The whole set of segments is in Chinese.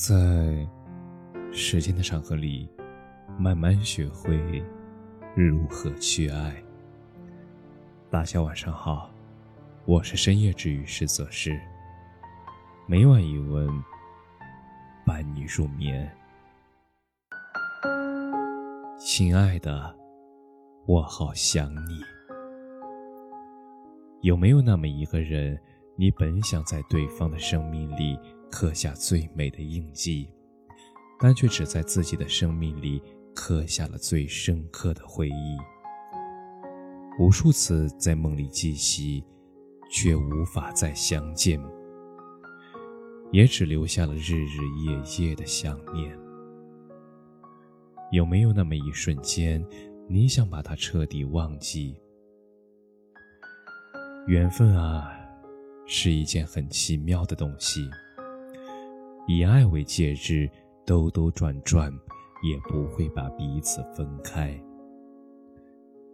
在时间的长河里，慢慢学会如何去爱。大家晚上好，我是深夜治愈师则是。每晚一问，伴你入眠。亲爱的，我好想你。有没有那么一个人，你本想在对方的生命里？刻下最美的印记，但却只在自己的生命里刻下了最深刻的回忆。无数次在梦里记起，却无法再相见，也只留下了日日夜夜的想念。有没有那么一瞬间，你想把它彻底忘记？缘分啊，是一件很奇妙的东西。以爱为介质，兜兜转转，也不会把彼此分开。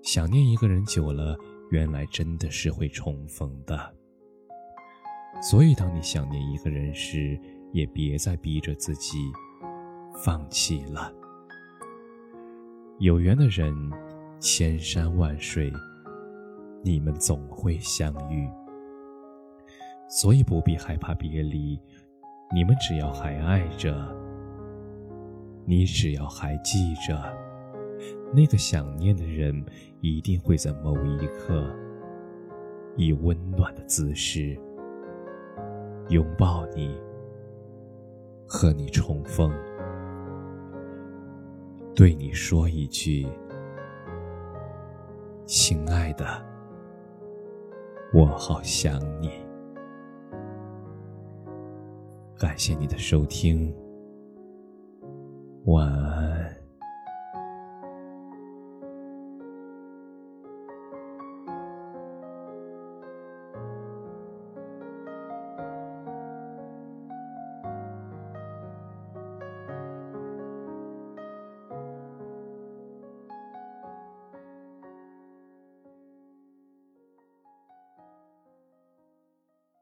想念一个人久了，原来真的是会重逢的。所以，当你想念一个人时，也别再逼着自己放弃了。有缘的人，千山万水，你们总会相遇。所以，不必害怕别离。你们只要还爱着，你只要还记着，那个想念的人，一定会在某一刻，以温暖的姿势拥抱你，和你重逢，对你说一句：“亲爱的，我好想你。”感谢你的收听，晚安。